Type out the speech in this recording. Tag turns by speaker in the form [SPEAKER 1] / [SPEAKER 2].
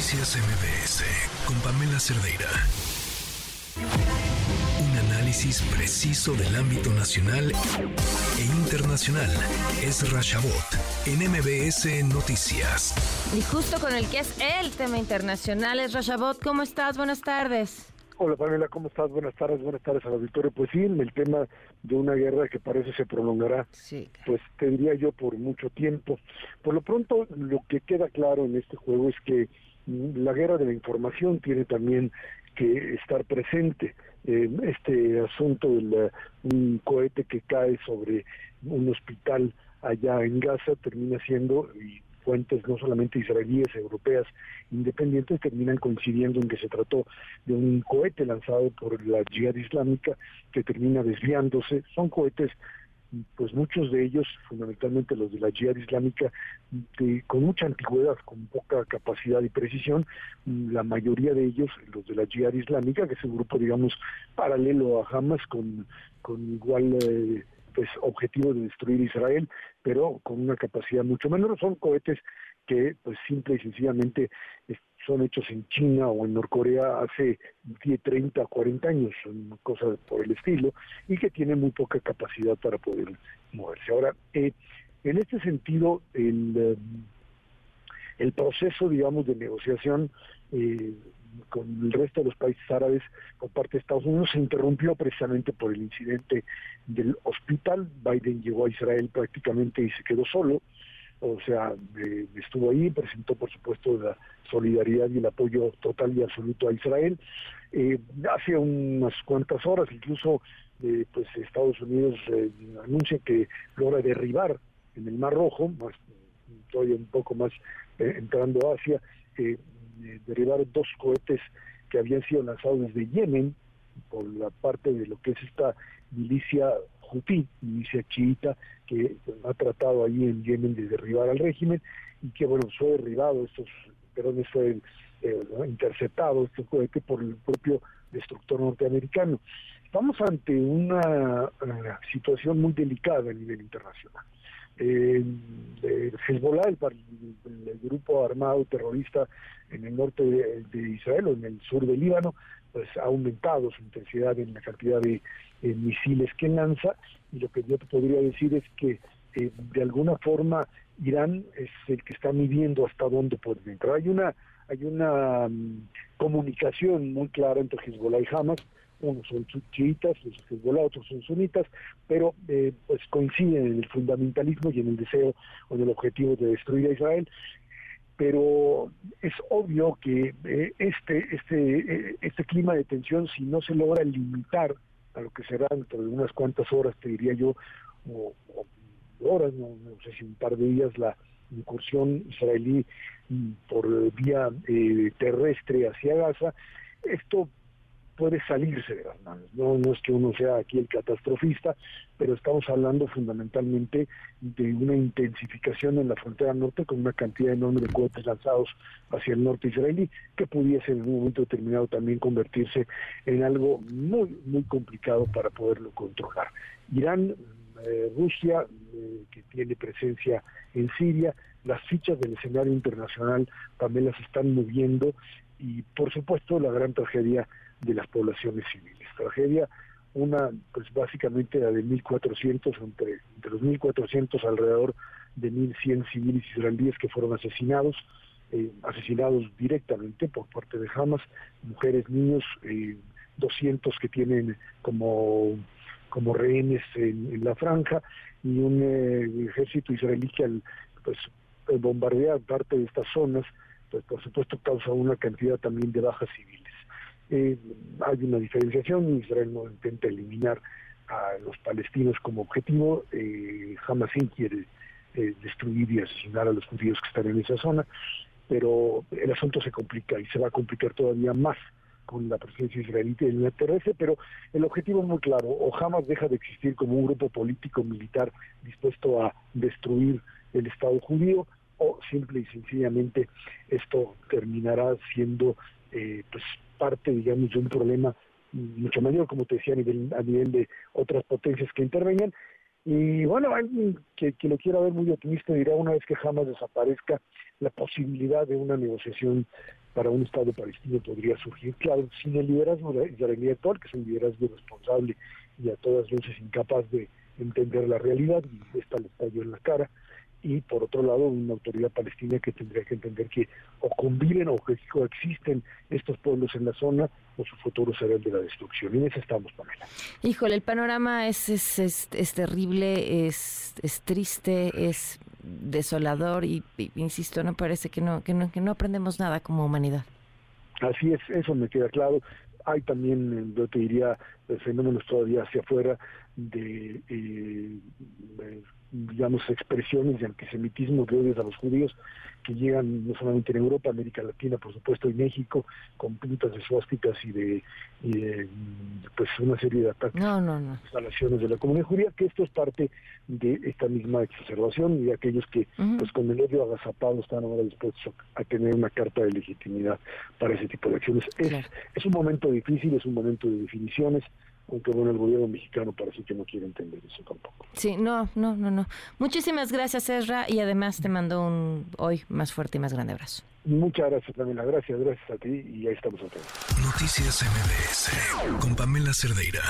[SPEAKER 1] Noticias MBS con Pamela Cerdeira. Un análisis preciso del ámbito nacional e internacional. Es Rashabot en MBS Noticias.
[SPEAKER 2] Y justo con el que es el tema internacional es Rashabot. ¿Cómo estás? Buenas tardes.
[SPEAKER 3] Hola Pamela, ¿cómo estás? Buenas tardes, buenas tardes a la Victoria. Pues sí, el tema de una guerra que parece se prolongará, pues te diría yo por mucho tiempo. Por lo pronto, lo que queda claro en este juego es que la guerra de la información tiene también que estar presente. Eh, este asunto de un cohete que cae sobre un hospital allá en Gaza termina siendo, y fuentes no solamente israelíes, europeas, independientes, terminan coincidiendo en que se trató de un cohete lanzado por la Jihad Islámica que termina desviándose. Son cohetes pues muchos de ellos, fundamentalmente los de la Jihad Islámica, con mucha antigüedad, con poca capacidad y precisión, la mayoría de ellos, los de la Jihad Islámica, que es un grupo, digamos, paralelo a Hamas, con, con igual eh, pues objetivo de destruir Israel, pero con una capacidad mucho menor. Son cohetes que pues simple y sencillamente son hechos en China o en Norcorea hace 10, 30, 40 años, son cosas por el estilo, y que tienen muy poca capacidad para poder moverse. Ahora, eh, en este sentido, el, eh, proceso, digamos, de negociación eh, con el resto de los países árabes por parte de Estados Unidos se interrumpió precisamente por el incidente del hospital. Biden llegó a Israel prácticamente y se quedó solo, o sea, eh, estuvo ahí, presentó por supuesto la solidaridad y el apoyo total y absoluto a Israel. Eh, hace unas cuantas horas incluso eh, pues Estados Unidos anuncia que logra derribar en el Mar Rojo, todavía un poco más entrando a Asia, derribar dos cohetes que habían sido lanzados desde Yemen por la parte de lo que es esta milicia hutí, milicia chiita, que ha tratado ahí en Yemen de derribar al régimen y que bueno fue derribado estos perdón fue eh, interceptado este cohete por el propio destructor norteamericano. Estamos ante una eh, situación muy delicada a nivel internacional. Eh, Hezbollah, el, grupo armado terrorista en el norte de, Israel o en el sur del Líbano, pues ha aumentado su intensidad en la cantidad de misiles que lanza y lo que yo te podría decir es que eh, de alguna forma Irán es el que está midiendo hasta dónde puede entrar. Hay una hay una mm, comunicación muy clara entre Hezbollah y Hamas unos son chiitas, los Hezbollah, otros son sunitas, pero eh, pues coinciden en el fundamentalismo y en el deseo o en el objetivo de destruir a Israel. Pero es obvio que eh, este, este, eh, este clima de tensión, si no se logra limitar a lo que será dentro de unas cuantas horas, te diría yo, o, horas, no, sé si un par de días, la incursión israelí mm, por vía terrestre hacia Gaza, esto puede salirse de las manos. No, no es que uno sea aquí el catastrofista, pero estamos hablando fundamentalmente de una intensificación en la frontera norte con una cantidad enorme de cohetes lanzados hacia el norte israelí, que pudiese en un momento determinado también convertirse en algo muy, muy complicado para poderlo controlar. Irán, eh, Rusia, eh, que tiene presencia en Siria, las fichas del escenario internacional también las están moviendo y por supuesto la gran tragedia de las poblaciones civiles. Tragedia, una, pues básicamente la de 1.400, entre, entre los 1.400 alrededor de 1.100 civiles israelíes que fueron asesinados, eh, asesinados directamente por parte de Hamas, mujeres, niños, eh, 200 que tienen como, como rehenes en, la franja y un eh, ejército israelí que al pues, bombardear parte de estas zonas, pues por supuesto causa una cantidad también de bajas civiles. Eh, hay una diferenciación, Israel no intenta eliminar a los palestinos como objetivo, eh, jamás quiere eh, destruir y asesinar a los judíos que están en esa zona, pero el asunto se complica y se va a complicar todavía más con la presencia israelita en la terrestre, pero el objetivo es muy claro, o jamás deja de existir como un grupo político militar dispuesto a destruir el Estado judío, o simple y sencillamente esto terminará siendo eh, pues parte, digamos, de un problema mucho mayor, como te decía, a nivel, de otras potencias que intervengan. Y bueno, alguien que, lo quiera ver muy optimista dirá una vez que jamás desaparezca, la posibilidad de una negociación para un Estado palestino podría surgir, claro, sin el liderazgo de Israel actual, que es un liderazgo responsable y a todas luces incapaz de entender la realidad, y esta le estalló en la cara, y por otro lado una autoridad palestina que tendría que entender que o conviven o que coexisten estos pueblos en la zona o su futuro será el de la destrucción. Y en eso estamos, Pamela.
[SPEAKER 2] Híjole, el panorama es, es, es, terrible, es, es triste, es desolador y, insisto, no parece que no, que no, que no aprendemos nada como humanidad.
[SPEAKER 3] Así es, eso me queda claro. Hay también, yo te diría, fenómenos todavía hacia afuera de eh, digamos, expresiones de antisemitismo, de odios a los judíos, que llegan no solamente en Europa, América Latina, por supuesto, y México, con pintas de suásticas y de, pues una serie de ataques
[SPEAKER 2] no, no, no.
[SPEAKER 3] instalaciones de la comunidad judía, que esto es parte de esta misma exacerbación y de aquellos que, pues con el odio agazapado, están ahora dispuestos a tener una carta de legitimidad para ese tipo de acciones. Es, es un momento difícil, es un momento de definiciones, aunque bueno, el gobierno mexicano parece que no quiere entender eso tampoco.
[SPEAKER 2] Sí, no, no, no, no. Muchísimas gracias, Ezra, y además te mando un hoy más fuerte y más grande abrazo.
[SPEAKER 3] Muchas gracias, Pamela. Gracias, gracias a ti y ahí estamos otra
[SPEAKER 1] Noticias MBS con Pamela Cerdeira.